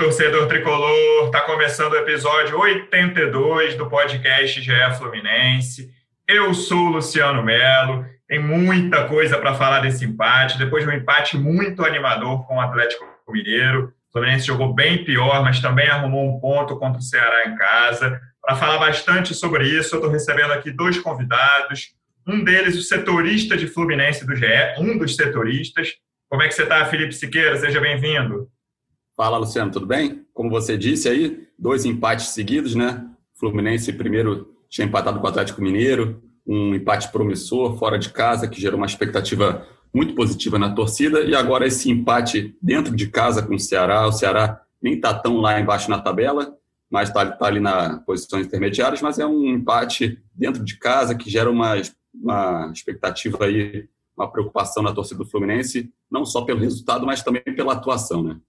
Torcedor tricolor! Tá começando o episódio 82 do podcast GE Fluminense. Eu sou o Luciano Melo. Tem muita coisa para falar desse empate. Depois de um empate muito animador com o Atlético Mineiro. O Fluminense jogou bem pior, mas também arrumou um ponto contra o Ceará em casa. Para falar bastante sobre isso, eu estou recebendo aqui dois convidados. Um deles, o setorista de Fluminense do GE, um dos setoristas. Como é que você está, Felipe Siqueira? Seja bem-vindo. Fala, Luciano, tudo bem? Como você disse aí, dois empates seguidos, né? Fluminense primeiro tinha empatado com o Atlético Mineiro, um empate promissor fora de casa que gerou uma expectativa muito positiva na torcida e agora esse empate dentro de casa com o Ceará. O Ceará nem está tão lá embaixo na tabela, mas está tá ali na posições intermediárias, mas é um empate dentro de casa que gera uma, uma expectativa aí, uma preocupação na torcida do Fluminense, não só pelo resultado, mas também pela atuação, né?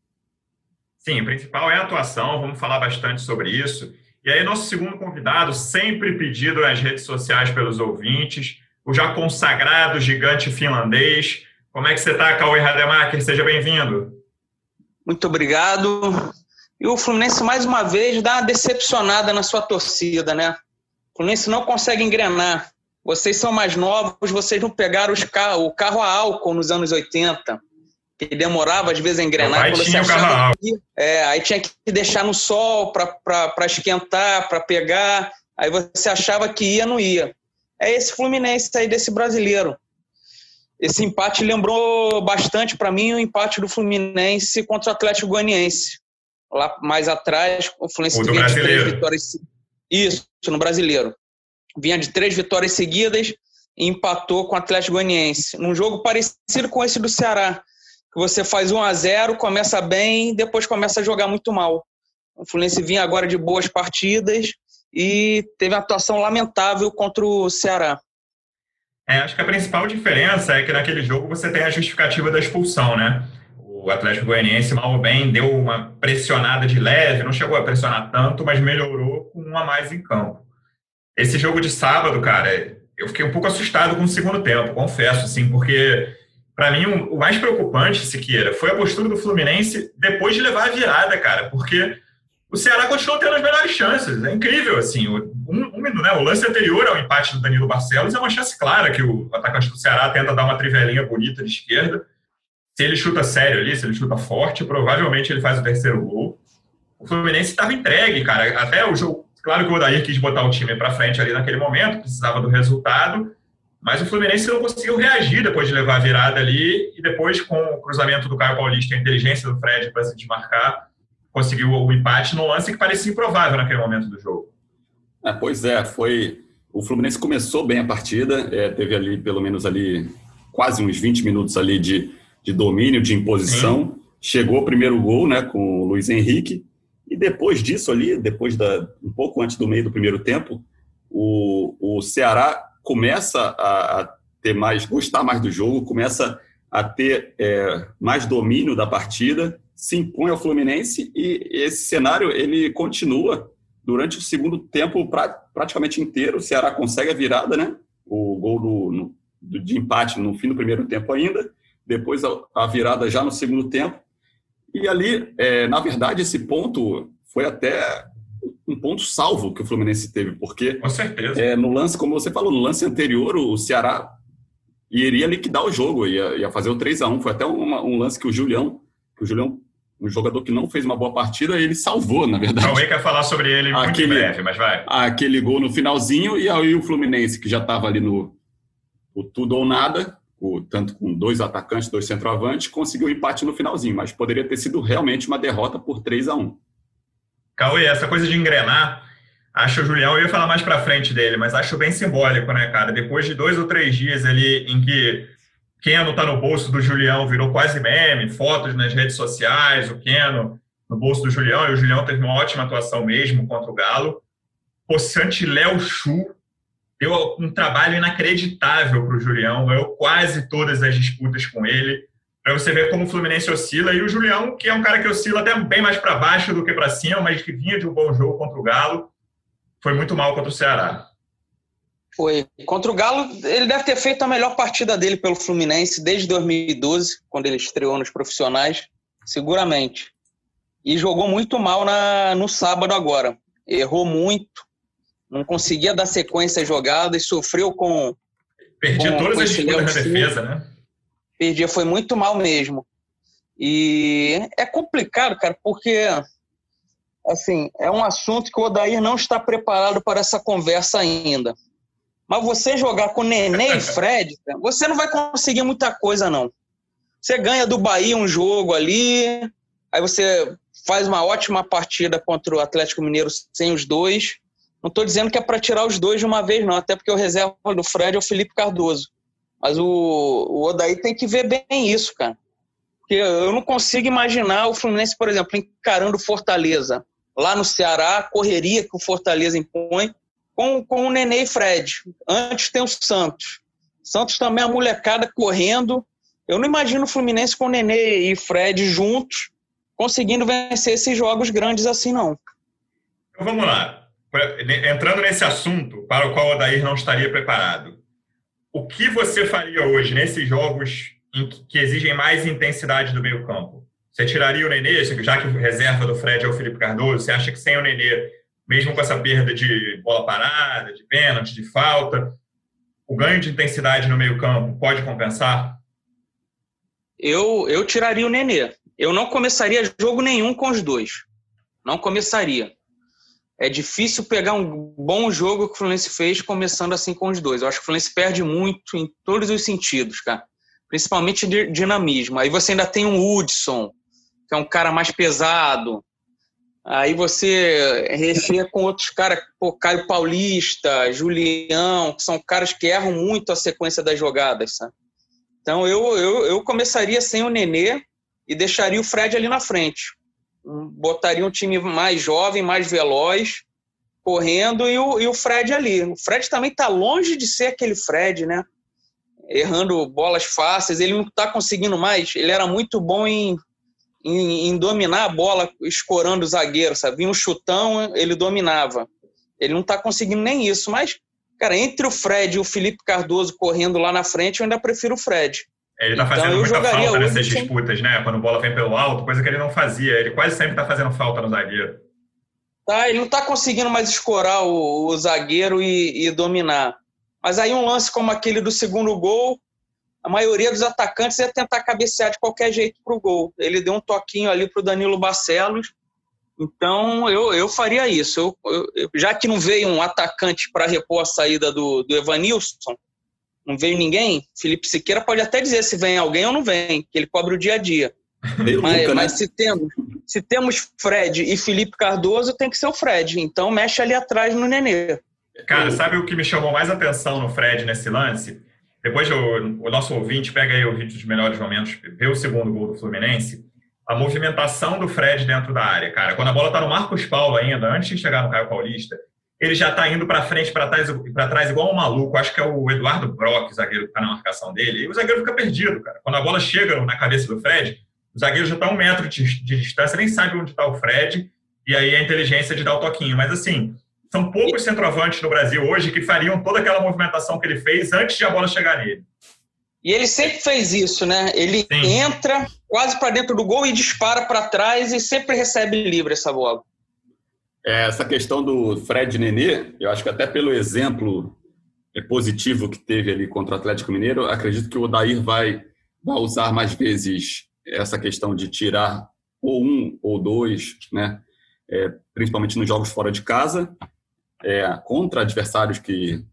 Sim, o principal é a atuação, vamos falar bastante sobre isso. E aí, nosso segundo convidado, sempre pedido nas redes sociais pelos ouvintes, o já consagrado gigante finlandês. Como é que você está, Cauê Rademacher? Seja bem-vindo. Muito obrigado. E o Fluminense, mais uma vez, dá uma decepcionada na sua torcida, né? O Fluminense não consegue engrenar. Vocês são mais novos, vocês não pegaram carro, o carro a álcool nos anos 80 que demorava às vezes a engrenar. Você achava que, é, aí tinha que deixar no sol para esquentar, para pegar. Aí você achava que ia, não ia. É esse Fluminense aí desse brasileiro. Esse empate lembrou bastante para mim o empate do Fluminense contra o Atlético Goianiense. Lá mais atrás, o Fluminense vinha de três vitórias. Isso, no brasileiro. Vinha de três vitórias seguidas e empatou com o Atlético Goianiense. Num jogo parecido com esse do Ceará que você faz 1 a 0 começa bem, depois começa a jogar muito mal. O Fluminense vinha agora de boas partidas e teve uma atuação lamentável contra o Ceará. É, acho que a principal diferença é que naquele jogo você tem a justificativa da expulsão, né? O Atlético Goianiense, mal ou bem, deu uma pressionada de leve, não chegou a pressionar tanto, mas melhorou com um a mais em campo. Esse jogo de sábado, cara, eu fiquei um pouco assustado com o segundo tempo, confesso, assim, porque para mim, o mais preocupante, Siqueira, foi a postura do Fluminense depois de levar a virada, cara, porque o Ceará continuou tendo as melhores chances. É incrível, assim. Um, um, né, o lance anterior ao empate do Danilo Barcelos é uma chance clara que o atacante do Ceará tenta dar uma trivelinha bonita de esquerda. Se ele chuta sério ali, se ele chuta forte, provavelmente ele faz o terceiro gol. O Fluminense estava entregue, cara. Até o jogo. Claro que o Odair quis botar o time para frente ali naquele momento, precisava do resultado mas o Fluminense não conseguiu reagir depois de levar a virada ali e depois, com o cruzamento do Caio Paulista e a inteligência do Fred para se desmarcar, conseguiu o empate no lance que parecia improvável naquele momento do jogo. É, pois é, foi. O Fluminense começou bem a partida, é, teve ali pelo menos ali quase uns 20 minutos ali de, de domínio, de imposição. Sim. Chegou o primeiro gol, né, com o Luiz Henrique. E depois disso ali, depois da um pouco antes do meio do primeiro tempo, o, o Ceará começa a, a ter mais, gostar mais do jogo, começa a ter é, mais domínio da partida, se impõe ao Fluminense e esse cenário ele continua durante o segundo tempo pra, praticamente inteiro. O Ceará consegue a virada, né? O gol do, no, do, de empate no fim do primeiro tempo ainda, depois a, a virada já no segundo tempo. E ali, é, na verdade, esse ponto foi até um ponto salvo que o Fluminense teve, porque Com certeza. É, no lance, como você falou, no lance anterior, o Ceará iria liquidar o jogo, ia, ia fazer o 3 a 1 Foi até uma, um lance que o Julião, que o Julião, um jogador que não fez uma boa partida, ele salvou, na verdade. Cauê quer falar sobre ele muito aquele, breve, mas vai. Aquele gol no finalzinho, e aí o Fluminense, que já estava ali no o tudo ou nada, o, tanto com dois atacantes, dois centroavantes, conseguiu o um empate no finalzinho, mas poderia ter sido realmente uma derrota por 3 a 1 Cauê, essa coisa de engrenar, acho o Julião, eu ia falar mais para frente dele, mas acho bem simbólico, né, cara? Depois de dois ou três dias ali em que Keno tá no bolso do Julião, virou quase meme, fotos nas redes sociais, o Keno no bolso do Julião, e o Julião teve uma ótima atuação mesmo contra o Galo. Poçante Léo Chu deu um trabalho inacreditável para o Julião, ganhou quase todas as disputas com ele. Para você ver como o Fluminense oscila, e o Julião, que é um cara que oscila até bem mais para baixo do que para cima, mas que vinha de um bom jogo contra o Galo, foi muito mal contra o Ceará. Foi. Contra o Galo, ele deve ter feito a melhor partida dele pelo Fluminense desde 2012, quando ele estreou nos profissionais, seguramente. E jogou muito mal na, no sábado agora. Errou muito, não conseguia dar sequência às jogadas, sofreu com. Perdia todas as disputas na defesa, né? Perdia, foi muito mal mesmo. E é complicado, cara, porque assim, é um assunto que o Odair não está preparado para essa conversa ainda. Mas você jogar com Nenê e Fred, você não vai conseguir muita coisa, não. Você ganha do Bahia um jogo ali, aí você faz uma ótima partida contra o Atlético Mineiro sem os dois. Não estou dizendo que é para tirar os dois de uma vez, não, até porque o reserva do Fred é o Felipe Cardoso. Mas o, o Odaí tem que ver bem isso, cara. Porque eu não consigo imaginar o Fluminense, por exemplo, encarando Fortaleza lá no Ceará, correria que o Fortaleza impõe, com, com o Nenê e Fred. Antes tem o Santos. Santos também é a molecada correndo. Eu não imagino o Fluminense com o Nenê e Fred juntos conseguindo vencer esses jogos grandes assim, não. Então vamos lá. Entrando nesse assunto para o qual o Odair não estaria preparado. O que você faria hoje nesses jogos em que exigem mais intensidade do meio campo? Você tiraria o Nenê, já que reserva do Fred é o Felipe Cardoso? Você acha que sem o Nenê mesmo com essa perda de bola parada, de pênalti, de falta, o ganho de intensidade no meio-campo pode compensar? Eu, eu tiraria o Nenê. Eu não começaria jogo nenhum com os dois. Não começaria. É difícil pegar um bom jogo que o Fluminense fez começando assim com os dois. Eu acho que o Fluminense perde muito em todos os sentidos, cara. Principalmente de dinamismo. Aí você ainda tem um Hudson, que é um cara mais pesado, Aí você recheia com outros caras, pô, Caio Paulista, Julião, que são caras que erram muito a sequência das jogadas, sabe? Então eu, eu, eu começaria sem o Nenê e deixaria o Fred ali na frente. Botaria um time mais jovem, mais veloz, correndo e o, e o Fred ali. O Fred também está longe de ser aquele Fred, né? Errando bolas fáceis, ele não está conseguindo mais. Ele era muito bom em em, em dominar a bola escorando o zagueiro, sabe? Vinha um chutão, ele dominava. Ele não está conseguindo nem isso, mas, cara, entre o Fred e o Felipe Cardoso correndo lá na frente, eu ainda prefiro o Fred. Ele está então, fazendo muita falta nessas sem... disputas, né? Quando a bola vem pelo alto, coisa que ele não fazia. Ele quase sempre está fazendo falta no zagueiro. Tá, ele não está conseguindo mais escorar o, o zagueiro e, e, dominar. Mas aí um lance como aquele do segundo gol, a maioria dos atacantes ia tentar cabecear de qualquer jeito para o gol. Ele deu um toquinho ali para o Danilo Barcelos. Então, eu, eu faria isso. Eu, eu, já que não veio um atacante para repor a saída do, do Evanilson, não veio ninguém, Felipe Siqueira pode até dizer se vem alguém ou não vem, que ele cobre o dia a dia. Mas, Luca, mas né? se, temos, se temos Fred e Felipe Cardoso, tem que ser o Fred. Então, mexe ali atrás no Nenê. Cara, sabe o que me chamou mais atenção no Fred nesse lance? Depois o, o nosso ouvinte pega aí o vídeo dos melhores momentos, vê o segundo gol do Fluminense, a movimentação do Fred dentro da área, cara. Quando a bola tá no Marcos Paulo ainda, antes de chegar no Caio Paulista, ele já tá indo para frente, para trás, para trás igual um maluco. Acho que é o Eduardo Brock, o zagueiro que tá na marcação dele. E o zagueiro fica perdido, cara. Quando a bola chega na cabeça do Fred, o zagueiro já tá a um metro de, de distância, nem sabe onde está o Fred. E aí a inteligência de dar o toquinho. Mas assim, são poucos centroavantes no Brasil hoje que fariam toda aquela movimentação que ele fez antes de a bola chegar nele. E ele sempre fez isso, né? Ele Sim. entra quase para dentro do gol e dispara para trás e sempre recebe livre essa bola. É, essa questão do Fred Nenê, eu acho que até pelo exemplo positivo que teve ali contra o Atlético Mineiro, acredito que o Odair vai, vai usar mais vezes essa questão de tirar ou um ou dois, né? É, principalmente nos jogos fora de casa, é, contra adversários que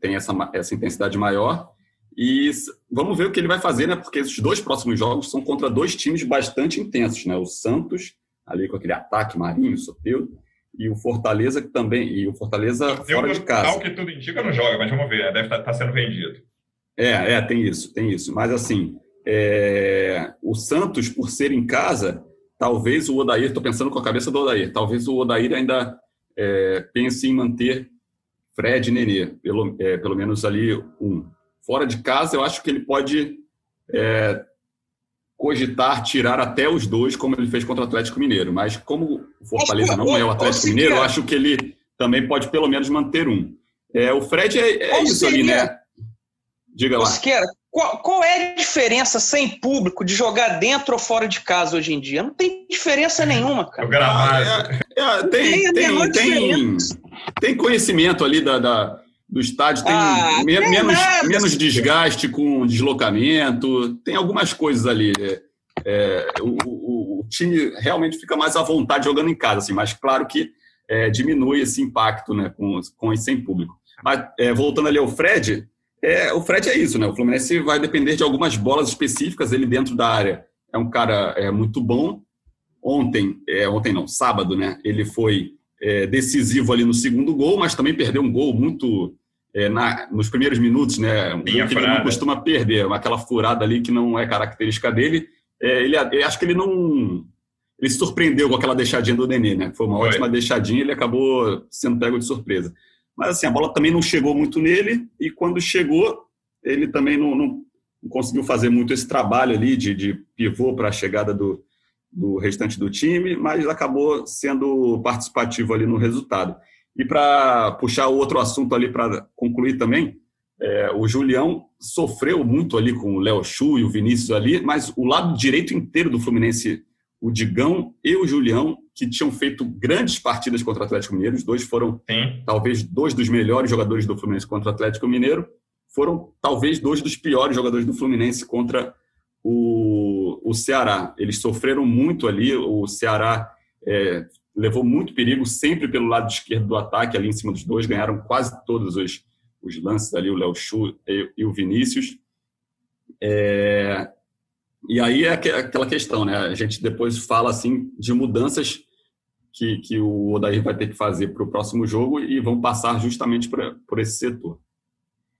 têm essa, essa intensidade maior. E vamos ver o que ele vai fazer, né? Porque esses dois próximos jogos são contra dois times bastante intensos, né? O Santos, ali com aquele ataque marinho, Soteudo, e o Fortaleza que também, e o Fortaleza fora de casa. Que tudo indica não joga, mas vamos ver, né? deve estar tá, tá sendo vendido. É, é, tem isso, tem isso. Mas assim, é, o Santos, por ser em casa, talvez o Odair, estou pensando com a cabeça do Odair, talvez o Odair ainda é, pense em manter Fred e Nenê, pelo, é, pelo menos ali um. Fora de casa, eu acho que ele pode é, cogitar tirar até os dois, como ele fez contra o Atlético Mineiro. Mas como o Fortaleza não é o Atlético Mineiro, eu acho que ele também pode pelo menos manter um. É, o Fred é, é isso ali, né? Diga lá. Osqueira, qual, qual, é a diferença sem público de jogar dentro ou fora de casa hoje em dia? Não tem diferença nenhuma, cara. O gramado. É, é, tem, tem, tem, tem, conhecimento ali da, da do estádio, tem, ah, me, menos, menos desgaste com deslocamento, tem algumas coisas ali. É, é o, o, o, time realmente fica mais à vontade jogando em casa, assim, mas claro que é, diminui esse impacto né, com, com e sem público. Mas, é, voltando ali ao Fred, é, o Fred é isso, né? O Fluminense vai depender de algumas bolas específicas, ele dentro da área é um cara é, muito bom. Ontem, é, ontem não, sábado, né? Ele foi é, decisivo ali no segundo gol, mas também perdeu um gol muito é, na, nos primeiros minutos, né? Um que ele não costuma perder, aquela furada ali que não é característica dele. É, ele, acho que ele não. Ele se surpreendeu com aquela deixadinha do Nenê, né? Foi uma foi. ótima deixadinha, ele acabou sendo pego de surpresa. Mas assim, a bola também não chegou muito nele e quando chegou, ele também não, não, não conseguiu fazer muito esse trabalho ali de, de pivô para a chegada do, do restante do time, mas acabou sendo participativo ali no resultado. E para puxar outro assunto ali para concluir também, é, o Julião sofreu muito ali com o Léo Chu e o Vinícius ali, mas o lado direito inteiro do Fluminense, o Digão e o Julião, que tinham feito grandes partidas contra o Atlético Mineiro. Os dois foram, Sim. talvez, dois dos melhores jogadores do Fluminense contra o Atlético Mineiro. Foram, talvez, dois dos piores jogadores do Fluminense contra o, o Ceará. Eles sofreram muito ali. O Ceará é, levou muito perigo sempre pelo lado esquerdo do ataque, ali em cima dos dois. Ganharam quase todos os, os lances ali, o Léo Chu e, e, o Vinícius. É, e aí é aquela questão, né? A gente depois fala assim de mudanças que, que o Odair vai ter que fazer para o próximo jogo e vão passar justamente por, por esse setor.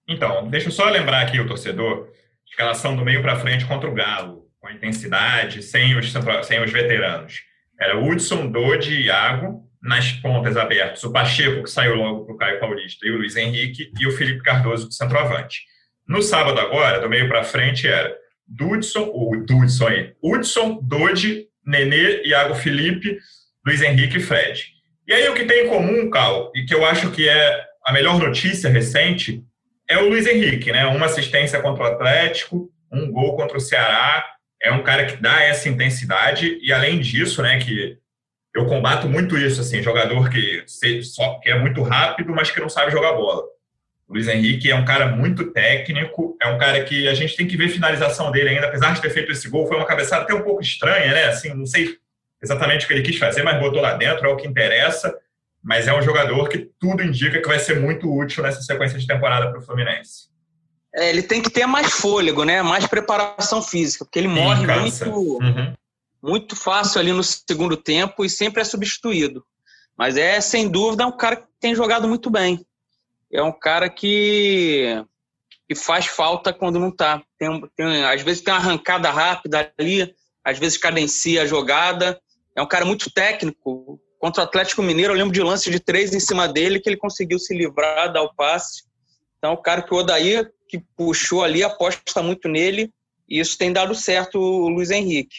Então, deixa eu só lembrar aqui o torcedor, escalação do meio para frente contra o Galo, com intensidade, sem os, sem os veteranos. Era Hudson, Dodi e Iago, nas pontas abertas, o Pacheco, que saiu logo para o Caio Paulista, e o Luiz Henrique, e o Felipe Cardoso, do centroavante. No sábado agora, do meio para frente, era Dudson, o Dudson aí, Hudson, Dodi, Nenê, Iago Felipe, Luiz Henrique e Fred. E aí o que tem em comum, Cal, e que eu acho que é a melhor notícia recente, é o Luiz Henrique, né? Uma assistência contra o Atlético, um gol contra o Ceará. É um cara que dá essa intensidade e além disso, né, que eu combato muito isso, assim, jogador que, só, que é muito rápido, mas que não sabe jogar bola. O Luiz Henrique é um cara muito técnico, é um cara que a gente tem que ver a finalização dele ainda, apesar de ter feito esse gol, foi uma cabeçada até um pouco estranha, né? Assim, não sei exatamente o que ele quis fazer, mas botou lá dentro, é o que interessa. Mas é um jogador que tudo indica que vai ser muito útil nessa sequência de temporada para o Fluminense. É, ele tem que ter mais fôlego, né? Mais preparação física, porque ele Sim, morre cansa. muito, uhum. muito fácil ali no segundo tempo e sempre é substituído. Mas é, sem dúvida, um cara que tem jogado muito bem. É um cara que, que faz falta quando não tá. Tem, tem, às vezes tem uma arrancada rápida ali, às vezes cadencia a jogada é um cara muito técnico. Contra o Atlético Mineiro, eu lembro de lance de três em cima dele, que ele conseguiu se livrar, dar o passe. Então, o cara que o Odair, que puxou ali, aposta muito nele, e isso tem dado certo o Luiz Henrique.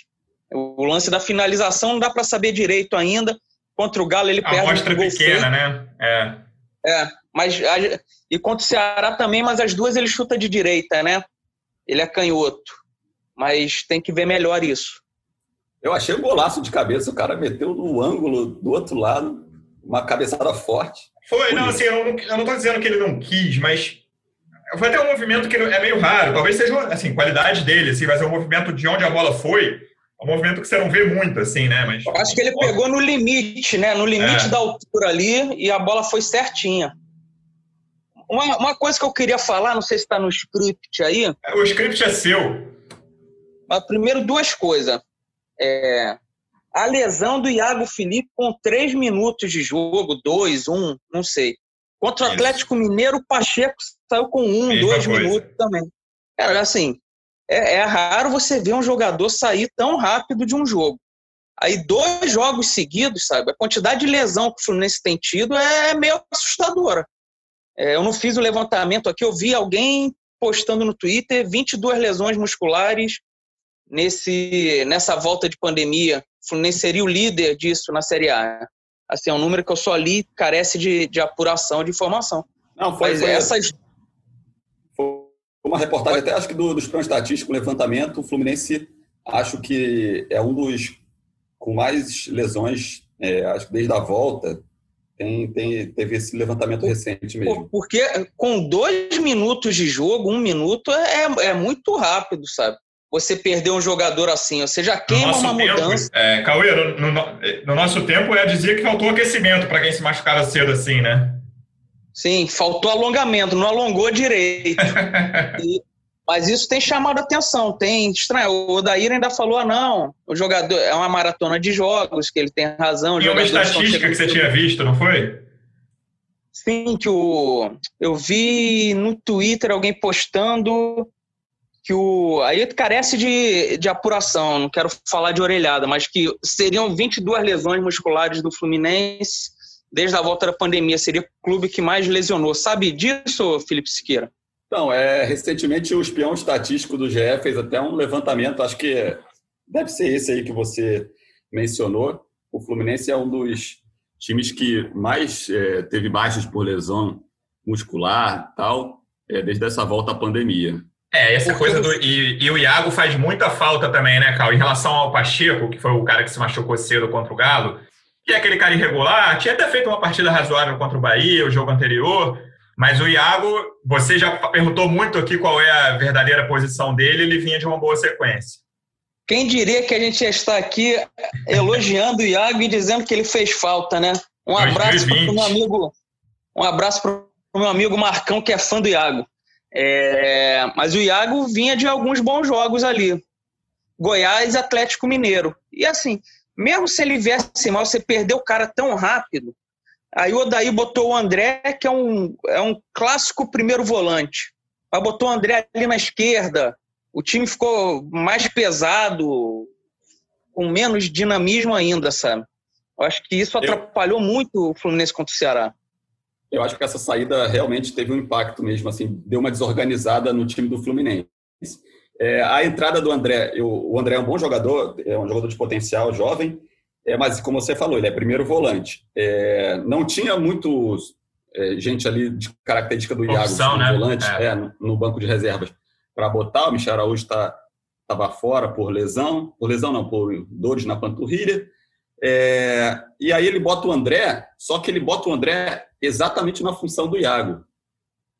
O lance da finalização não dá para saber direito ainda. Contra o Galo, ele a perde. Amostra pequena, né? É. É, mas. E contra o Ceará também, mas as duas ele chuta de direita, né? Ele é canhoto. Mas tem que ver melhor isso. Eu achei um golaço de cabeça, o cara meteu no ângulo do outro lado, uma cabeçada forte. Foi, não, assim, eu não, eu não tô dizendo que ele não quis, mas foi até um movimento que é meio raro, talvez seja, assim, qualidade dele, assim, mas é um movimento de onde a bola foi, é um movimento que você não vê muito, assim, né, mas... Eu acho que ele pegou no limite, né, no limite é. da altura ali, e a bola foi certinha. Uma, uma coisa que eu queria falar, não sei se está no script aí... O script é seu. Mas primeiro, duas coisas é, a lesão do Iago Felipe com três minutos de jogo, dois, um, não sei. Contra o Atlético Mineiro, o Pacheco saiu com um, Mesma dois coisa. minutos também. Cara, assim, é, é raro você ver um jogador sair tão rápido de um jogo. Aí, dois jogos seguidos, sabe? A quantidade de lesão que o Fluminense tem tido é meio assustadora. É, eu não fiz o levantamento aqui, eu vi alguém postando no Twitter 22 lesões musculares nesse, nessa volta de pandemia. O Fluminense seria o líder disso na Série A. Assim, é um número que eu só li, carece de, de apuração, de informação. Não, foi, Mas foi, essas... foi uma reportagem, até acho que do, dos planos estatísticos, levantamento, o Fluminense acho que é um dos com mais lesões, é, acho que desde a volta, tem, tem, teve esse levantamento recente mesmo. Porque com dois minutos de jogo, um minuto, é, é muito rápido, sabe? Você perder um jogador assim, você já queima uma tempo, mudança. É, Cauê, no, no, no, nosso tempo, eu dizia que faltou aquecimento para quem se machucava cedo assim, né? Sim, faltou alongamento, não alongou direito. e, mas isso tem chamado a atenção, tem estranho. O Odair ainda falou: ah, não, o jogador é uma maratona de jogos, que ele tem razão. E uma estatística que você tinha visto, não foi? Sim, que o, eu vi no Twitter alguém postando que o. Aí carece de, de apuração, não quero falar de orelhada, mas que seriam 22 lesões musculares do Fluminense desde a volta da pandemia. Seria o clube que mais lesionou. Sabe disso, Felipe Siqueira? Então, é, recentemente o espião estatístico do GE fez até um levantamento, acho que deve ser esse aí que você mencionou. O Fluminense é um dos times que mais é, teve baixas por lesão muscular tal, é, desde essa volta à pandemia. É, essa Porque coisa do. E, e, o Iago faz muita falta também, né, Cal? Em relação ao Pacheco, que foi o cara que se machucou cedo contra o Galo, que é aquele cara irregular, tinha até feito uma partida razoável contra o Bahia, o jogo anterior mas o Iago, você já perguntou muito aqui qual é a verdadeira posição dele, ele vinha de uma boa sequência. Quem diria que a gente está aqui elogiando o Iago e dizendo que ele fez falta, né? Um abraço para o meu amigo, um abraço para o meu amigo Marcão, que é fã do Iago. É, mas o Iago vinha de alguns bons jogos ali. Goiás Atlético Mineiro. E assim, mesmo se ele viesse mal, você perdeu o cara tão rápido, Aí o Odaí botou o André, que é um, é um clássico primeiro volante. Aí botou o André ali na esquerda. O time ficou mais pesado, com menos dinamismo ainda, sabe? Eu acho que isso atrapalhou eu, muito o Fluminense contra o Ceará. Eu acho que essa saída realmente teve um impacto mesmo, assim, deu uma desorganizada no time do Fluminense. É, a entrada do André, eu, o André é um bom jogador, é um jogador de potencial, jovem, é, mas, como você falou, ele é primeiro volante. É, não tinha muitos é, gente ali de característica do Iago, Opção, né? volante, é. é. no, no, banco de reservas para botar. O Michel Araújo estava tá, fora por lesão, por lesão não, por dores na panturrilha. É, e aí ele bota o André, só que ele bota o André exatamente na função do Iago,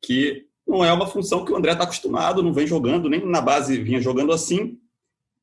que não é uma função que o André está acostumado, não vem jogando, nem na base vinha jogando assim.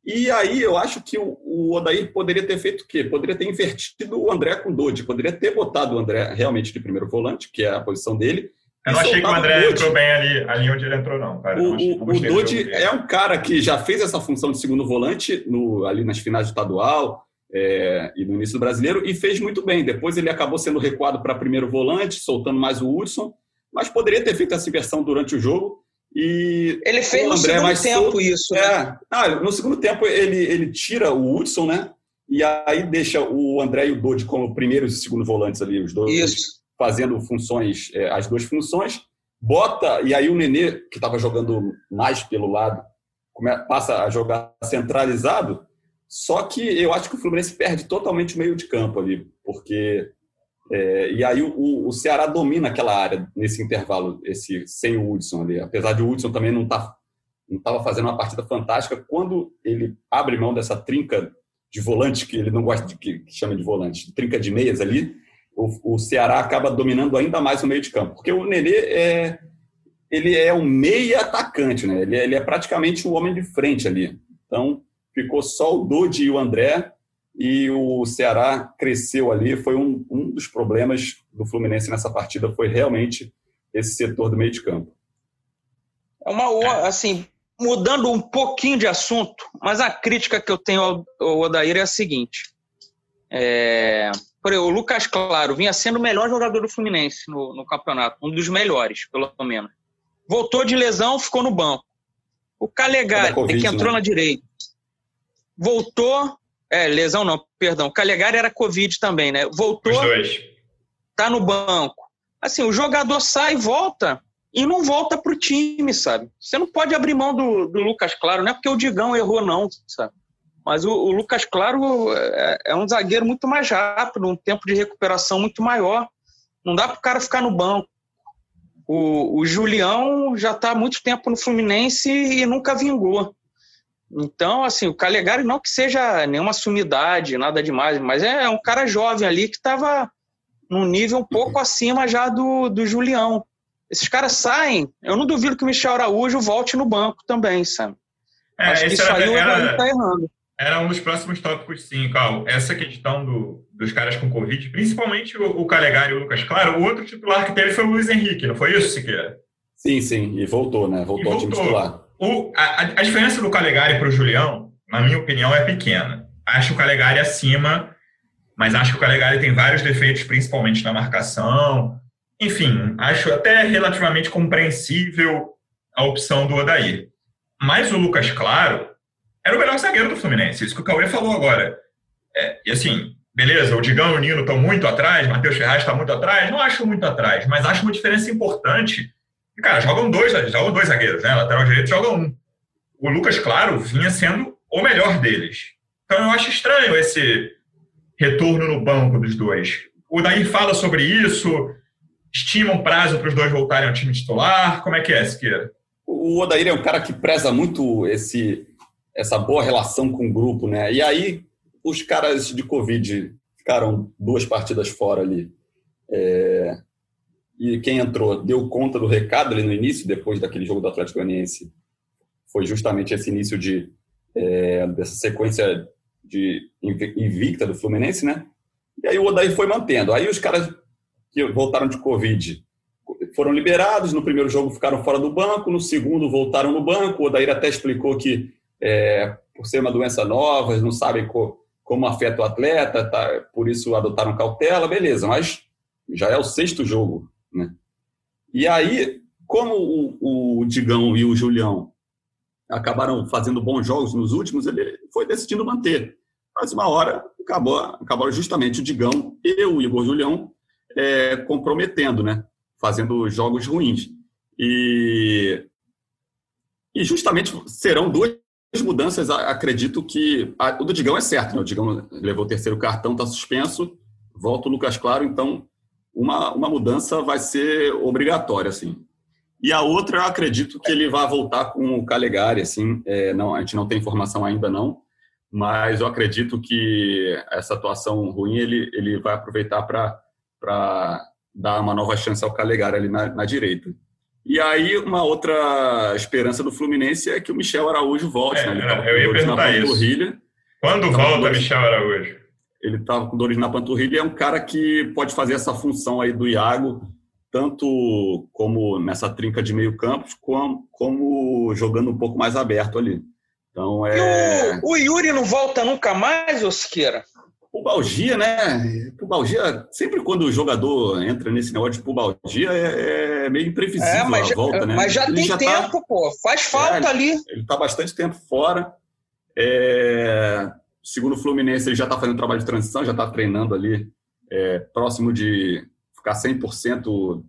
E aí eu acho que o, o Odair poderia ter feito o quê? Poderia ter invertido o André com o Dodi, poderia ter botado o André realmente de primeiro volante, que é a posição dele. Eu não achei que o André entrou bem ali, ali onde ele entrou, não. Cara. O, o, o Dodi é um cara que já fez essa função de segundo volante no, ali nas finais do estadual é, e no início do brasileiro e fez muito bem. Depois ele acabou sendo recuado para primeiro volante, soltando mais o Hudson, mas poderia ter feito essa inversão durante o jogo e ele fez no segundo tempo isso. Né? É. Ah, no segundo tempo ele, ele tira o Hudson, né? E aí deixa o André e o Dodi como primeiros e segundo volantes ali, os dois isso. fazendo funções, é, as duas funções. Bota, e aí o Nenê, que estava jogando mais pelo lado, passa a jogar centralizado. Só que eu acho que o Fluminense perde totalmente o meio de campo ali, porque é, e aí o, o, Ceará domina aquela área nesse intervalo, esse sem o Hudson ali. Apesar de o Hudson também não tá, estava fazendo uma partida fantástica, quando ele abre mão dessa trinca de volante que ele não gosta de que, que chama de volante, trinca de meias ali, o, o, Ceará acaba dominando ainda mais o meio de campo, porque o Nenê é ele é um meia atacante, né? Ele, é, ele é praticamente o um homem de frente ali. Então ficou só o Dodi e o André e o Ceará cresceu ali. Foi um, um dos problemas do Fluminense nessa partida, foi realmente esse setor do meio de campo. É uma, assim, mudando um pouquinho de assunto, mas a crítica que eu tenho ao, ao Odair é a seguinte. É, por exemplo, o Lucas Claro vinha sendo o melhor jogador do Fluminense no, no campeonato, um dos melhores, pelo menos. Voltou de lesão, ficou no banco. O Calegari, COVID, que entrou né? na direita, voltou. É, lesão não, perdão. O Calegari era Covid também, né? Voltou. Os dois. Tá no banco. Assim, o jogador sai e volta e não volta pro time, sabe? Você não pode abrir mão do, do Lucas Claro, não é porque o Digão errou, não, sabe? Mas o, o Lucas Claro é, é, um zagueiro muito mais rápido, um tempo de recuperação muito maior. Não dá pro cara ficar no banco. O, o Julião já está há muito tempo no Fluminense e nunca vingou. Então, assim, o Calegari não que seja nenhuma sumidade, nada demais, mas é um cara jovem ali que estava num nível um pouco acima já do, do Julião. Esses caras saem, eu não duvido que o Michel Araújo volte no banco também, sabe? É, Acho que isso aí era, tá errando. Era um dos próximos tópicos, sim, Carl. Essa questão do, dos caras com Covid, principalmente o, o Calegari e o Lucas Claro, o outro titular que teve foi o Luiz Henrique, não foi isso, Siqueira? Sim, sim, e voltou, né? Voltou, ao time titular. O, a, a diferença do Calegari para o Julião, na minha opinião, é pequena. Acho o Calegari acima, mas acho que o Calegari tem vários defeitos, principalmente na marcação. Enfim, acho até relativamente compreensível a opção do Odair. Mas o Lucas Claro era o melhor zagueiro do Fluminense, isso que o Cauê falou agora. É, e assim, beleza, o Digão e o Nino estão muito atrás, Matheus Ferraz está muito atrás, não acho muito atrás, mas acho uma diferença importante. Cara, jogam dois, jogam dois zagueiros, né? Lateral direito joga um. O Lucas, claro, vinha sendo o melhor deles. Então eu acho estranho esse retorno no banco dos dois. O Daí fala sobre isso, estima um prazo para os dois voltarem ao time titular. Como é que é, Siqueira? O Odair é um cara que preza muito esse, essa boa relação com o grupo, né? E aí, os caras de Covid ficaram duas partidas fora ali. É... E quem entrou deu conta do recado ali no início, depois daquele jogo do Atlético Goianiense. Foi justamente esse início de, é, dessa sequência de invicta do Fluminense, né? E aí o Odair foi mantendo. Aí os caras que voltaram de Covid foram liberados. No primeiro jogo ficaram fora do banco, no segundo voltaram no banco. O Odair até explicou que, é, por ser uma doença nova, eles não sabem co como afeta o atleta, tá, por isso adotaram cautela, beleza, mas já é o sexto jogo. Né? E aí, como o, o Digão e o Julião acabaram fazendo bons jogos nos últimos, ele foi decidindo manter. Mas uma hora acabou, acabou justamente o Digão e o Igor Julião é, comprometendo, né? Fazendo jogos ruins. E, e justamente serão duas mudanças, acredito que. A, o do Digão é certo, né? O Digão levou o terceiro cartão, está suspenso, volta o Lucas Claro, então uma, uma mudança vai ser obrigatória, assim. E a outra, eu acredito que ele vai voltar com o Calegari, assim, é, não, a gente não tem informação ainda não, mas eu acredito que essa atuação ruim ele, ele vai aproveitar para dar uma nova chance ao Calegari ali na, na, direita. E aí, uma outra esperança do Fluminense é que o Michel Araújo volte. É, né? eu ia perguntar isso. Quando volta dores, Michel Araújo? Ele estava com dores na panturrilha e é um cara que pode fazer essa função aí do Iago, tanto como nessa trinca de meio campo, como, como jogando um pouco mais aberto ali. Então, é... o, o Yuri não volta nunca mais, Osqueira? Pubalgia, né? Pubalgia, sempre quando o jogador entra nesse negócio de pubalgia, é, é meio imprevisível é, mas, a volta, né? Mas já ele tem já tá tempo, tá, pô. Faz falta é, ali. Ele está bastante tempo fora. É, segundo o Fluminense, ele já está fazendo trabalho de transição, já está treinando ali é, próximo de ficar 100%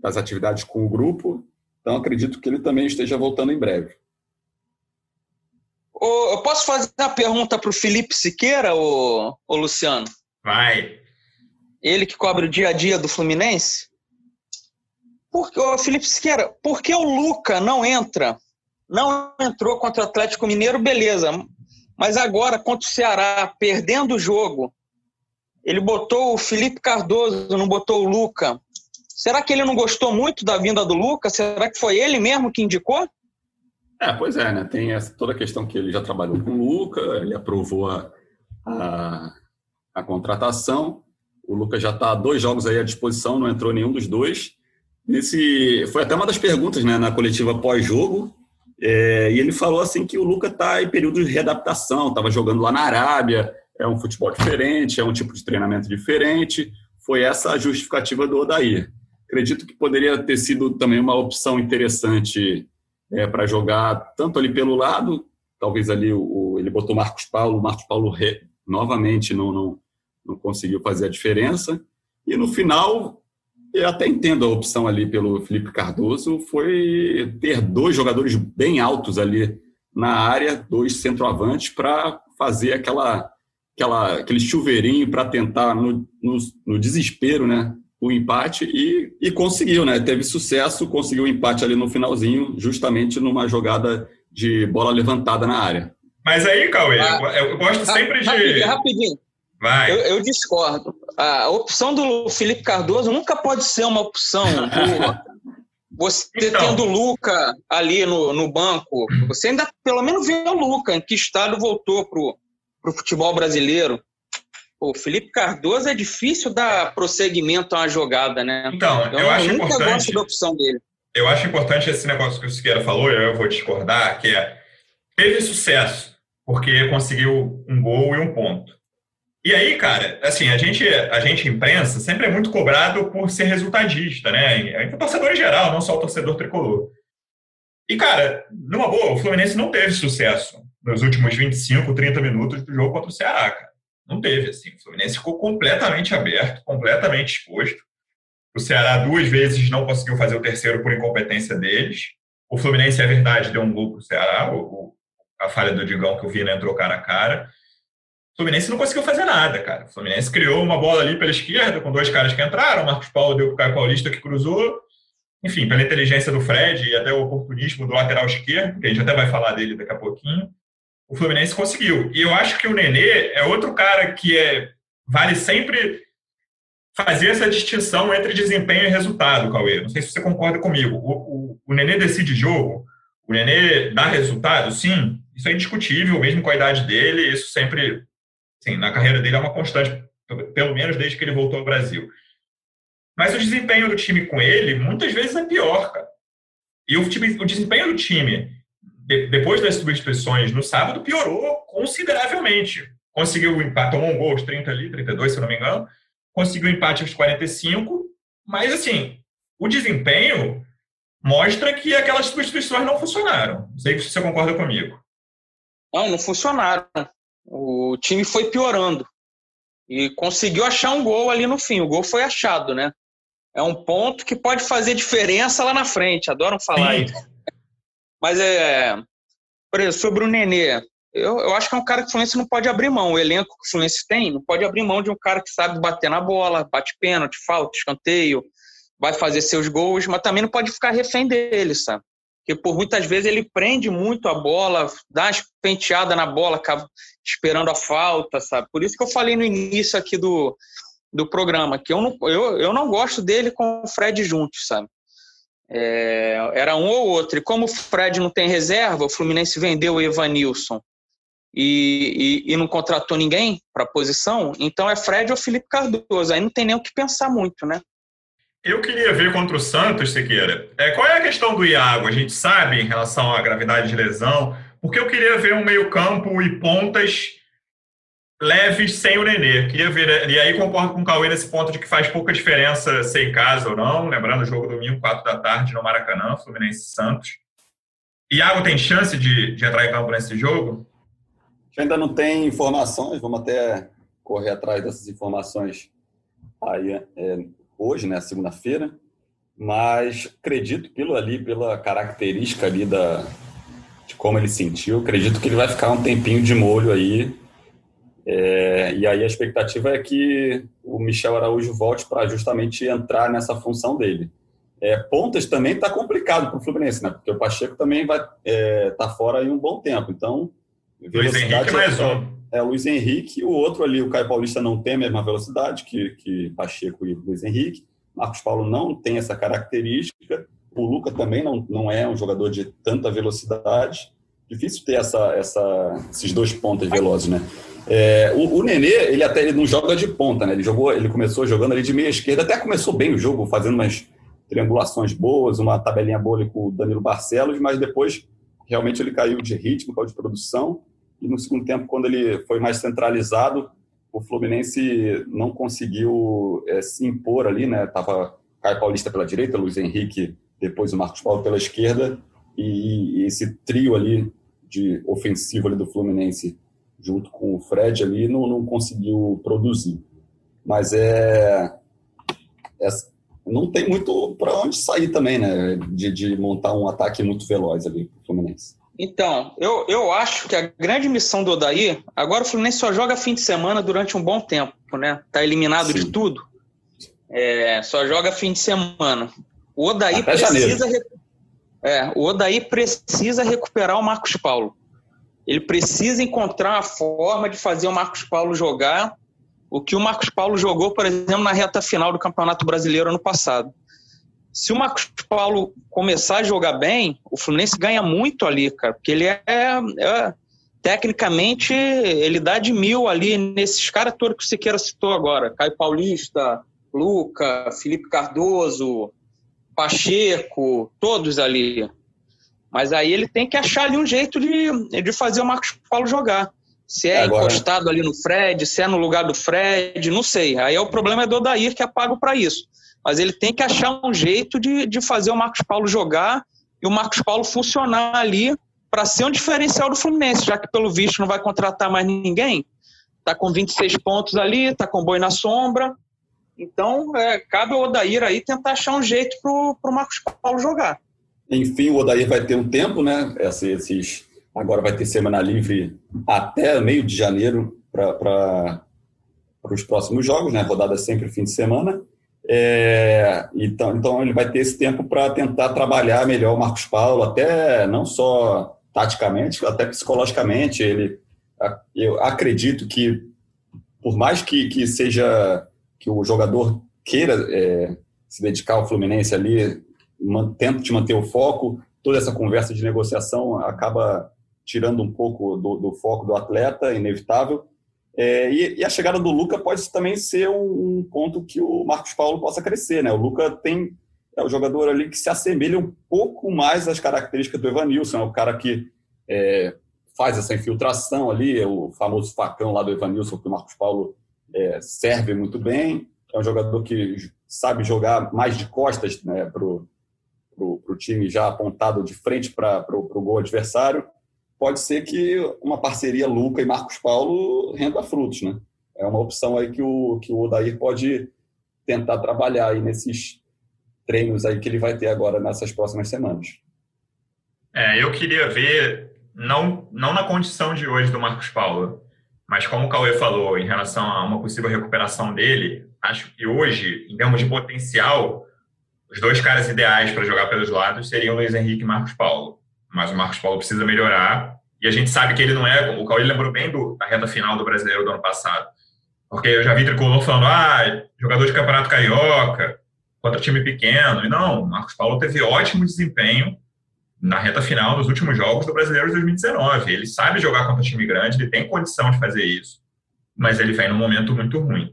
das atividades com o grupo. Então, acredito que ele também esteja voltando em breve. eu posso fazer uma pergunta para o Felipe Siqueira, ô, ô Luciano? Vai. Ele que cobre o dia a dia do Fluminense? Porque, ô, Felipe Siqueira, por que o Luca não entra? Não entrou contra o Atlético Mineiro, beleza. Mas agora, contra o Ceará, perdendo o jogo, ele botou o Felipe Cardoso, não botou o Luca. Será que ele não gostou muito da vinda do Luca? Será que foi ele mesmo que indicou? É, pois é, né? Tem essa, toda a questão que ele já trabalhou com o Luca, ele aprovou a, a, a contratação. O Luca já está dois jogos aí à disposição, não entrou nenhum dos dois. Nesse, foi até uma das perguntas né, na coletiva pós-jogo. É, e ele falou assim que o Luca está em período de readaptação, estava jogando lá na Arábia, é um futebol diferente, é um tipo de treinamento diferente. Foi essa a justificativa do Odair. Acredito que poderia ter sido também uma opção interessante é, para jogar tanto ali pelo lado, talvez ali o, o ele botou Marcos Paulo, o Marcos Paulo re, novamente não, não, não conseguiu fazer a diferença. E no final, eu até entendo a opção ali pelo Felipe Cardoso, foi ter dois jogadores bem altos ali na área, dois centroavantes, para fazer aquela, aquela, aquele chuveirinho para tentar, no, no, no, desespero, né, o empate e, e conseguiu, né? Teve sucesso, conseguiu o empate ali no finalzinho, justamente numa jogada de bola levantada na área. Mas aí, Cauê, ah, eu, eu, gosto sempre de. Rapidinho, rapidinho. Vai. Eu, eu, discordo. A opção do Felipe Cardoso nunca pode ser uma opção. você então. tendo o Luca ali no, no banco, você ainda pelo menos vê o Luca, em que estado voltou pro, pro futebol brasileiro. O Felipe Cardoso é difícil dar prosseguimento a uma jogada, né? Então, então eu acho eu nunca importante. gosto da opção dele. Eu acho importante esse negócio que o Siqueira falou, eu vou discordar, que é teve sucesso, porque conseguiu um gol e um ponto. E aí, cara, assim, a gente, a gente imprensa sempre é muito cobrado por ser resultadista, né? O torcedor em geral, não só o torcedor tricolor. E, cara, numa boa, o Fluminense não teve sucesso nos últimos 25, 30 minutos do jogo contra o Ceará, cara. Não teve, assim. O Fluminense ficou completamente aberto, completamente exposto. O Ceará duas vezes não conseguiu fazer o terceiro por incompetência deles. O Fluminense, é verdade, deu um gol pro Ceará, o, a falha do Digão que o Vina entrou cara a cara. O Fluminense não conseguiu fazer nada, cara. O Fluminense criou uma bola ali pela esquerda, com dois caras que entraram. O Marcos Paulo deu o Caio Paulista que cruzou. Enfim, pela inteligência do Fred e até o oportunismo do lateral esquerdo, que a gente até vai falar dele daqui a pouquinho, o Fluminense conseguiu. E eu acho que o Nenê é outro cara que é, vale sempre fazer essa distinção entre desempenho e resultado, Cauê. Não sei se você concorda comigo. O, o, o Nenê decide jogo, o Nenê dá resultado, sim, isso é indiscutível, mesmo com a idade dele, isso sempre Sim, na carreira dele é uma constante, pelo menos desde que ele voltou ao Brasil. Mas o desempenho do time com ele, muitas vezes, é pior, cara. E o, time, o desempenho do time, de, depois das substituições no sábado, piorou consideravelmente. Conseguiu o empate, tomou um gol aos 30 ali, 32, se não me engano. Conseguiu o empate aos 45. Mas, assim, o desempenho mostra que aquelas substituições não funcionaram. Não sei se você concorda comigo. Não, não funcionaram o time foi piorando e conseguiu achar um gol ali no fim. O gol foi achado, né? É um ponto que pode fazer diferença lá na frente. Adoram falar isso. Mas é. Por exemplo, sobre o Nenê, eu, eu acho que é um cara que o Fluminense não pode abrir mão. O elenco que o Fluminense tem não pode abrir mão de um cara que sabe bater na bola, bate pênalti, falta, escanteio, vai fazer seus gols, mas também não pode ficar refém dele, sabe? Que por muitas vezes ele prende muito a bola, dá uma penteada na bola, esperando a falta, sabe? Por isso que eu falei no início aqui do, do programa, que eu não, eu, eu não gosto dele com o Fred juntos, sabe? É, era um ou outro. E como o Fred não tem reserva, o Fluminense vendeu o Evanilson e, e, e não contratou ninguém para a posição, então é Fred ou Felipe Cardoso. Aí não tem nem o que pensar muito, né? Eu queria ver contra o Santos, Sequeira. É, qual é a questão do Iago? A gente sabe em relação à gravidade de lesão, porque eu queria ver um meio-campo e pontas leves sem o Nenê. Queria ver, e aí concordo com o Cauê nesse ponto de que faz pouca diferença ser em casa ou não. Lembrando o jogo domingo, 4 da tarde, no Maracanã, Fluminense Santos. Iago tem chance de, de entrar em campo nesse jogo? ainda não tem informações, vamos até correr atrás dessas informações aí é, hoje, né, segunda-feira, mas acredito pelo ali, pela característica ali da, de como ele sentiu, acredito que ele vai ficar um tempinho de molho aí. É, e aí a expectativa é que o Michel Araújo volte para justamente entrar nessa função dele. É, pontas também está complicado para o Fluminense, né? Porque o Pacheco também vai estar é, tá fora aí um bom tempo. Então, Luiz Henrique é mais um. É, Luiz Henrique, o outro ali, o Caio Paulista não tem a mesma velocidade que, que Pacheco e Luiz Henrique. Marcos Paulo não tem essa característica. O Luca também não, não é um jogador de tanta velocidade. Difícil ter essa, essa, esses dois pontas velozes, né? É, o, o Nenê, ele até ele não joga de ponta, né? Ele jogou, ele começou jogando ali de meia esquerda, até começou bem o jogo, fazendo umas triangulações boas, uma tabelinha boa com o Danilo Barcelos, mas depois realmente ele caiu de ritmo, caiu de produção e no segundo tempo, quando ele foi mais centralizado, o Fluminense não conseguiu é, se impor ali, né? Tava Caio Paulista pela direita, Luiz Henrique, depois o Marcos Paulo pela esquerda, e, e esse trio ali de ofensivo ali do Fluminense junto com o Fred ali não, não conseguiu produzir. Mas é, é não tem muito para onde sair também, né? De, de, montar um ataque muito veloz ali pro Fluminense. Então, eu, eu acho que a grande missão do Odair, agora o Fluminense só joga fim de semana durante um bom tempo, né? Tá eliminado Sim. de tudo. É, só joga fim de semana. O Odair Até precisa. É, o Odair precisa recuperar o Marcos Paulo. Ele precisa encontrar uma forma de fazer o Marcos Paulo jogar o que o Marcos Paulo jogou, por exemplo, na reta final do Campeonato Brasileiro ano passado. Se o Marcos Paulo começar a jogar bem, o Fluminense ganha muito ali, cara, porque ele é, é tecnicamente, ele dá de mil ali nesses caras todos que o Siqueira citou agora. Caio Paulista, Luca, Felipe Cardoso, Pacheco, todos ali. Mas aí ele tem que achar ali um jeito de, de fazer o Marcos Paulo jogar. Se é Agora... encostado ali no Fred, se é no lugar do Fred, não sei. Aí é o problema é do Odair que é pago para isso. Mas ele tem que achar um jeito de, de fazer o Marcos Paulo jogar e o Marcos Paulo funcionar ali para ser um diferencial do Fluminense, já que pelo visto não vai contratar mais ninguém. Tá com 26 pontos ali, tá com boi na sombra. Então, é, cabe ao Odair aí tentar achar um jeito pro, pro Marcos Paulo jogar. Enfim, o Odair vai ter um tempo, né? Esses Agora vai ter semana livre até meio de janeiro para os próximos jogos, né? Rodada sempre fim de semana. É, então, então ele vai ter esse tempo para tentar trabalhar melhor o Marcos Paulo, até não só taticamente, até psicologicamente. Ele, eu acredito que, por mais que, que seja que o jogador queira é, se dedicar ao Fluminense ali, tente manter o foco, toda essa conversa de negociação acaba tirando um pouco do, do foco do atleta, inevitável. É, e, e, a chegada do Luca pode também ser um, um, ponto que o Marcos Paulo possa crescer. Né? O Luca tem é o jogador ali que se assemelha um pouco mais às características do Evanilson, é o cara que é, faz essa infiltração ali, é o famoso facão lá do Evanilson, que o Marcos Paulo é, serve muito bem. É um jogador que sabe jogar mais de costas né, para o time já apontado de frente para o gol adversário pode ser que uma parceria Luca e Marcos Paulo renda frutos, né? É uma opção aí que o, que o Odair pode tentar trabalhar aí nesses treinos aí que ele vai ter agora nessas próximas semanas. É, eu queria ver, não, não na condição de hoje do Marcos Paulo, mas como o Cauê falou, em relação a uma possível recuperação dele, acho que hoje, em termos de potencial, os dois caras ideais para jogar pelos lados seriam Luiz Henrique e Marcos Paulo mas o Marcos Paulo precisa melhorar. E a gente sabe que ele não é, o Cauê lembrou bem do, da reta final do Brasileiro do ano passado. Porque eu já vi tricolor falando, ah, jogador de campeonato carioca, contra time pequeno. E não, o Marcos Paulo teve ótimo desempenho na reta final dos últimos jogos do Brasileiro de 2019. Ele sabe jogar contra time grande, ele tem condição de fazer isso, mas ele vem num momento muito ruim.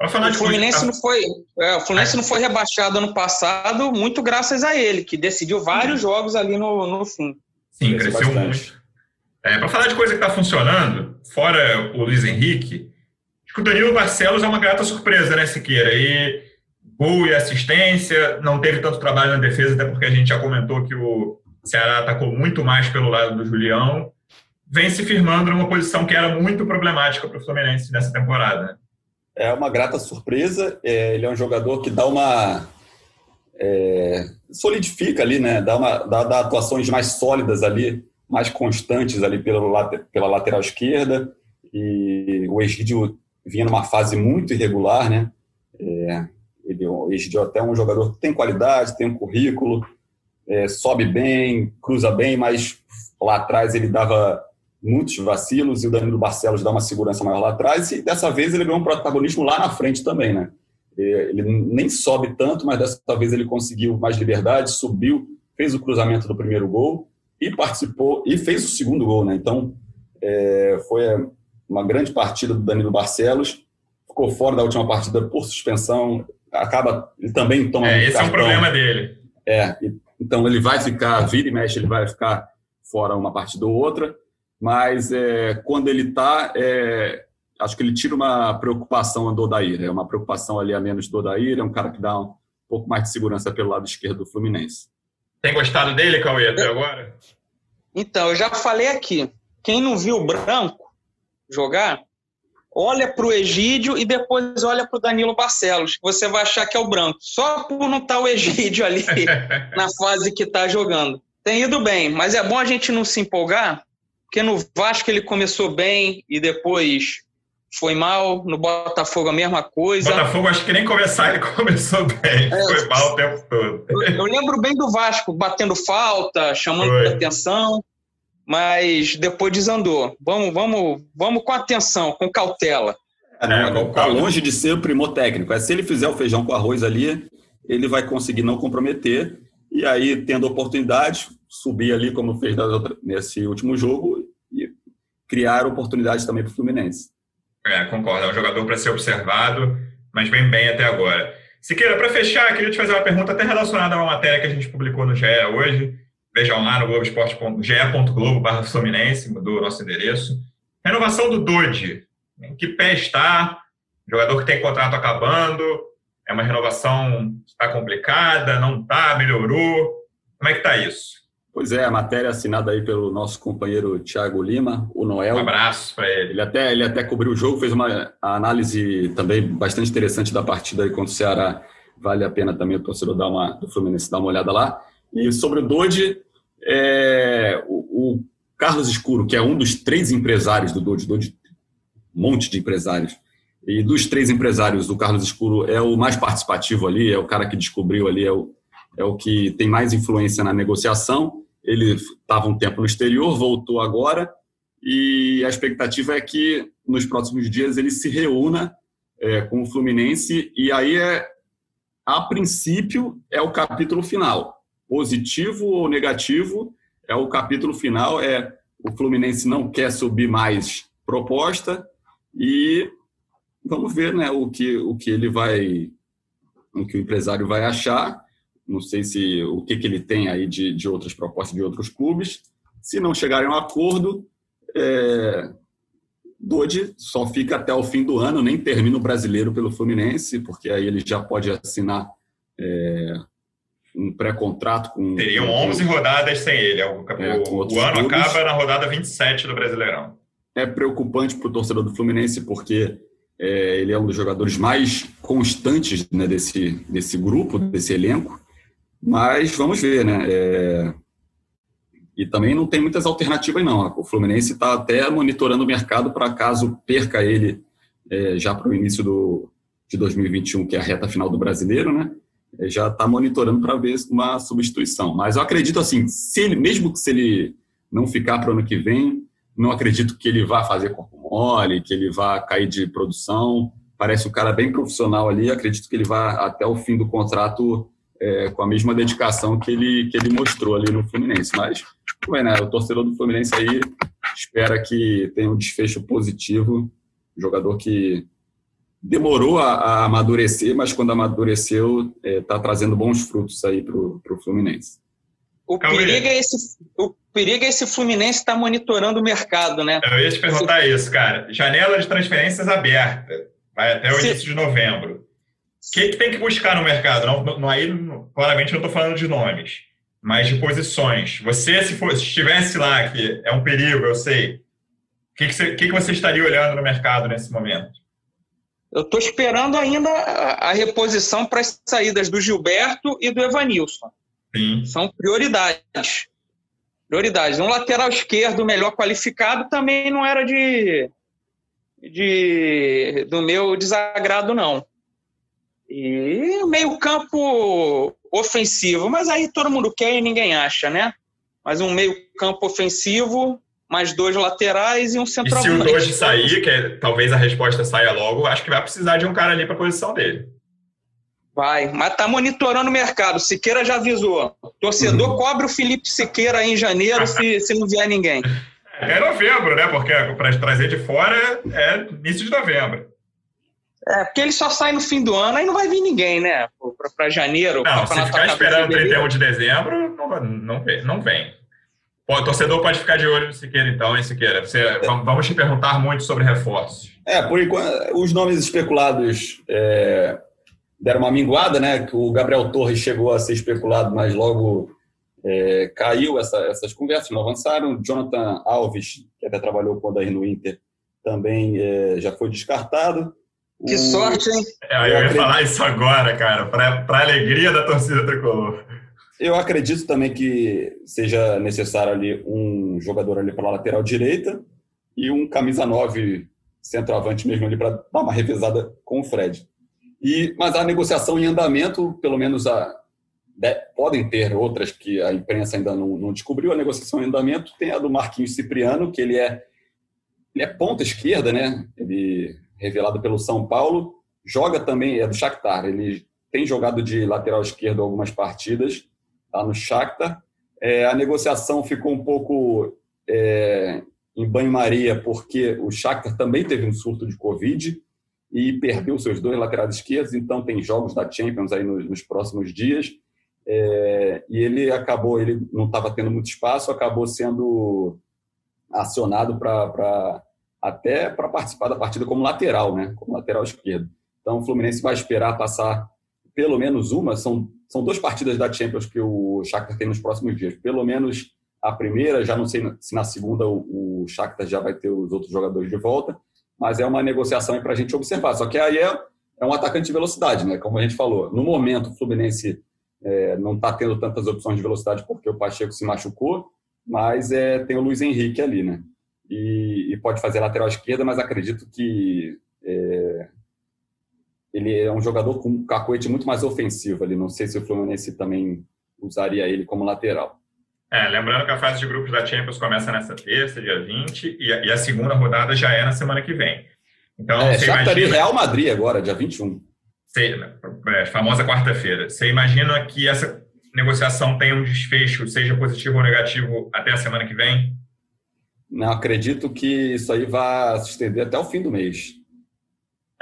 O Fluminense, não foi, é, o Fluminense não foi rebaixado ano passado, muito graças a ele, que decidiu vários Sim. jogos ali no, no fim. Sim, cresceu, cresceu muito. É, Para falar de coisa que está funcionando, fora o Luiz Henrique, acho que o Danilo Barcelos é uma grata surpresa, né, Siqueira? E gol e assistência, não teve tanto trabalho na defesa, até porque a gente já comentou que o Ceará atacou muito mais pelo lado do Julião. Vem se firmando numa posição que era muito problemática para o Fluminense nessa temporada. É uma grata surpresa. É, ele é um jogador que dá uma. É, solidifica ali, né? Dá, uma, dá, dá atuações mais sólidas ali mais constantes ali pela, pela lateral esquerda e o Egídio vinha numa fase muito irregular, né? É, ele, o Egídio é até um jogador que tem qualidade, tem um currículo, é, sobe bem, cruza bem, mas lá atrás ele dava muitos vacilos e o Danilo Barcelos dá uma segurança maior lá atrás e dessa vez ele ganhou um protagonismo lá na frente também, né? Ele nem sobe tanto, mas dessa vez ele conseguiu mais liberdade, subiu, fez o cruzamento do primeiro gol e participou e fez o segundo gol, né? Então é, foi uma grande partida do Danilo Barcelos. Ficou fora da última partida por suspensão. Acaba ele também toma. É, esse cartão. é o problema dele. É, então ele vai ficar, vira e mexe, ele vai ficar fora uma partida ou outra. Mas é, quando ele está, é, acho que ele tira uma preocupação do Odair. É uma preocupação ali a menos do Odair. É um cara que dá um pouco mais de segurança pelo lado esquerdo do Fluminense. Tem gostado dele, Cauê, até agora? Então, eu já falei aqui. Quem não viu o Branco jogar, olha para o Egídio e depois olha para o Danilo Barcelos. Você vai achar que é o Branco. Só por não estar tá o Egídio ali na fase que está jogando. Tem ido bem, mas é bom a gente não se empolgar, porque no Vasco ele começou bem e depois foi mal, no Botafogo a mesma coisa. Botafogo acho que nem começar ele começou bem, é, foi mal o tempo todo. Eu, eu, lembro bem do Vasco batendo falta, chamando foi. atenção, mas depois desandou. Vamos, vamos, vamos com atenção, com cautela. É, tá longe de ser o primor técnico. É se ele fizer o feijão com arroz ali, ele vai conseguir não comprometer e aí tendo oportunidade subir ali como fez nesse último jogo criar oportunidades também para o Fluminense. É, concordo. É um jogador para ser observado, mas vem bem até agora. Siqueira, para fechar, queria te fazer uma pergunta até relacionada a uma matéria que a gente publicou no GE hoje. Vejam lá no globoesporte.ge.globo barra Fluminense, mudou o nosso endereço. Renovação do Dodi. Em que pé está? Jogador que tem contrato acabando. É uma renovação que está complicada, não está, melhorou. Como é que está isso? Pois é, a matéria assinada aí pelo nosso companheiro Thiago Lima, o Noel. Um abraço para ele. Ele até, ele até cobriu o jogo, fez uma análise também bastante interessante da partida aí contra o Ceará. Vale a pena também o torcedor dar uma, do Fluminense dar uma olhada lá. E sobre o Dodge, é, o, o, Carlos Escuro, que é um dos três empresários do Dodge, Dodge um monte de empresários, e dos três empresários, o Carlos Escuro é o mais participativo ali, é o cara que descobriu ali, é o, é o que tem mais influência na negociação ele estava um tempo no exterior, voltou agora, e a expectativa é que nos próximos dias ele se reúna é, com o Fluminense, e aí é, a princípio, é o capítulo final. Positivo ou negativo, é o capítulo final, é o Fluminense não quer subir mais proposta, e vamos ver né, o, que, o que ele vai, o que o empresário vai achar, não sei se o que, que ele tem aí de, de outras propostas de outros clubes. Se não chegarem a um acordo, é, Dodi só fica até o fim do ano, nem termina o brasileiro pelo Fluminense, porque aí ele já pode assinar é, um pré-contrato com. Teriam 11 rodadas sem ele. É, o, é, o, o ano clubes. acaba na rodada 27 do Brasileirão. É preocupante para o torcedor do Fluminense, porque é, ele é um dos jogadores mais constantes né, desse, desse grupo, desse elenco. Mas vamos ver, né? É... E também não tem muitas alternativas, não. O Fluminense está até monitorando o mercado para caso perca ele é, já para o início do, de 2021, que é a reta final do brasileiro, né? É, já está monitorando para ver uma substituição. Mas eu acredito assim, se ele, mesmo que se ele não ficar para o ano que vem, não acredito que ele vá fazer corpo mole, que ele vá cair de produção. Parece um cara bem profissional ali. Acredito que ele vá até o fim do contrato é, com a mesma dedicação que ele, que ele mostrou ali no Fluminense. Mas, ué, né, o torcedor do Fluminense aí espera que tenha um desfecho positivo. Jogador que demorou a, a amadurecer, mas quando amadureceu, está é, tá trazendo bons frutos aí para o Fluminense. O perigo, é esse, o perigo é esse Fluminense estar tá monitorando o mercado, né? Eu ia te perguntar isso, cara. Janela de transferências aberta. Vai até o Se... início de novembro. O que, que, tem que buscar no mercado? Não, não, aí, claramente, não estou falando de nomes, mas de posições. Você, se, for, se estivesse lá, que é um perigo, eu sei, o que, que, você, que, que você estaria olhando no mercado nesse momento? Eu estou esperando ainda a, a reposição para as saídas do Gilberto e do Evanilson. Sim. São prioridades. Prioridades. Um lateral esquerdo melhor qualificado também não era de, de do meu desagrado, não. E meio campo ofensivo, mas aí todo mundo quer e ninguém acha, né? Mas um meio campo ofensivo, mais dois laterais e um centroavante. E se o hoje sair, que é, talvez a resposta saia logo, acho que vai precisar de um cara ali para a posição dele. Vai, mas tá monitorando o mercado. Siqueira já avisou. Torcedor uhum. cobre o Felipe Siqueira aí em janeiro se, se não vier ninguém. É novembro, né? Porque para trazer de fora é início de novembro. É, porque ele só sai no fim do ano, aí não vai vir ninguém, né? Para janeiro. Não, se ficar esperando 31 de dezembro, não, não, vem, não vem. Pô, o torcedor pode ficar de olho no Siqueira, então, hein, Siqueira? Você, vamos te perguntar muito sobre reforços. É, por enquanto, os nomes especulados é, deram uma minguada, né? Que o Gabriel Torres chegou a ser especulado, mas logo é, caiu essa, essas conversas, não avançaram. Jonathan Alves, que até trabalhou com o Odair no Inter, também é, já foi descartado. Que sorte, hein? É, eu, eu ia acredito... falar isso agora, cara, para alegria da torcida tricolor. Eu acredito também que seja necessário ali um jogador ali para a lateral direita e um camisa 9 centroavante mesmo ali para dar uma revezada com o Fred. E, mas a negociação em andamento, pelo menos a, de, podem ter outras que a imprensa ainda não, não, descobriu. A negociação em andamento tem a do Marquinhos Cipriano, que ele é, ele é ponta esquerda, né? Ele revelado pelo São Paulo, joga também, é do Shakhtar, ele tem jogado de lateral esquerdo algumas partidas lá no Shakhtar. É, a negociação ficou um pouco é, em banho-maria, porque o Shakhtar também teve um surto de Covid e perdeu seus dois laterais esquerdos, então tem jogos da Champions aí nos, nos próximos dias. É, e ele acabou, ele não estava tendo muito espaço, acabou sendo acionado para até para participar da partida como lateral, né? Como lateral esquerdo. Então o Fluminense vai esperar passar pelo menos uma, são, são duas partidas da Champions que o Shakhtar tem nos próximos dias. Pelo menos a primeira, já não sei se na segunda o, o Shakhtar já vai ter os outros jogadores de volta, mas é uma negociação para a gente observar. Só que aí é, é um atacante de velocidade, né? Como a gente falou. No momento, o Fluminense é, não está tendo tantas opções de velocidade porque o Pacheco se machucou, mas é, tem o Luiz Henrique ali, né? E, e pode fazer lateral esquerda, mas acredito que é, ele é um jogador com um cacoete muito mais ofensivo ali. Não sei se o Fluminense também usaria ele como lateral. É, lembrando que a fase de grupos da Champions começa nessa terça, dia 20, e a, e a segunda rodada já é na semana que vem. Então, é, já estaria Real Madrid agora, dia 21. Sei, é, famosa quarta-feira. Você imagina que essa negociação tenha um desfecho, seja positivo ou negativo, até a semana que vem? Não acredito que isso aí vá se estender até o fim do mês.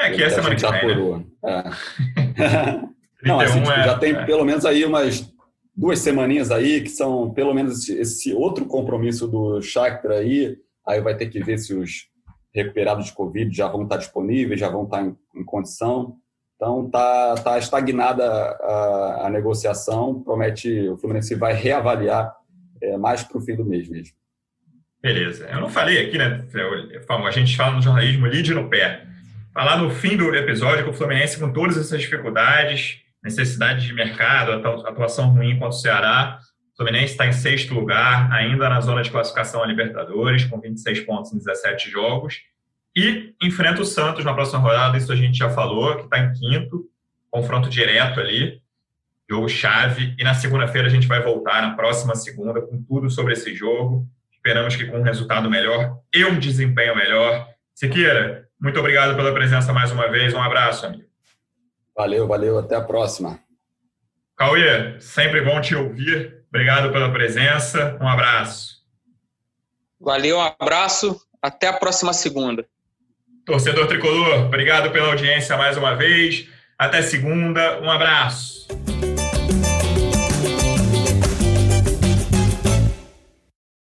É que essa semana que vem, né? é. Não, assim, tipo, é, já tem é. pelo menos aí umas duas semaninhas aí que são pelo menos esse, outro compromisso do Shakhtar aí. Aí vai ter que ver se os recuperados de Covid já vão estar disponíveis, já vão estar em, em condição. Então tá, tá estagnada a, a, negociação. Promete o Fluminense vai reavaliar é, mais para o fim do mês mesmo. Beleza. Eu não falei aqui, né? A gente fala no jornalismo lide no pé. Falar no fim do episódio que o Fluminense, com todas essas dificuldades, necessidade de mercado, atuação ruim contra o Ceará, o Fluminense está em sexto lugar, ainda na zona de classificação a Libertadores, com 26 pontos em 17 jogos. E enfrenta o Santos na próxima rodada, isso a gente já falou, que está em quinto, confronto direto ali, jogo chave. E na segunda-feira a gente vai voltar, na próxima segunda, com tudo sobre esse jogo Esperamos que com um resultado melhor e um desempenho melhor. Siqueira, muito obrigado pela presença mais uma vez. Um abraço, amigo. Valeu, valeu. Até a próxima. Cauê, sempre bom te ouvir. Obrigado pela presença. Um abraço. Valeu, um abraço. Até a próxima segunda. Torcedor tricolor, obrigado pela audiência mais uma vez. Até segunda. Um abraço.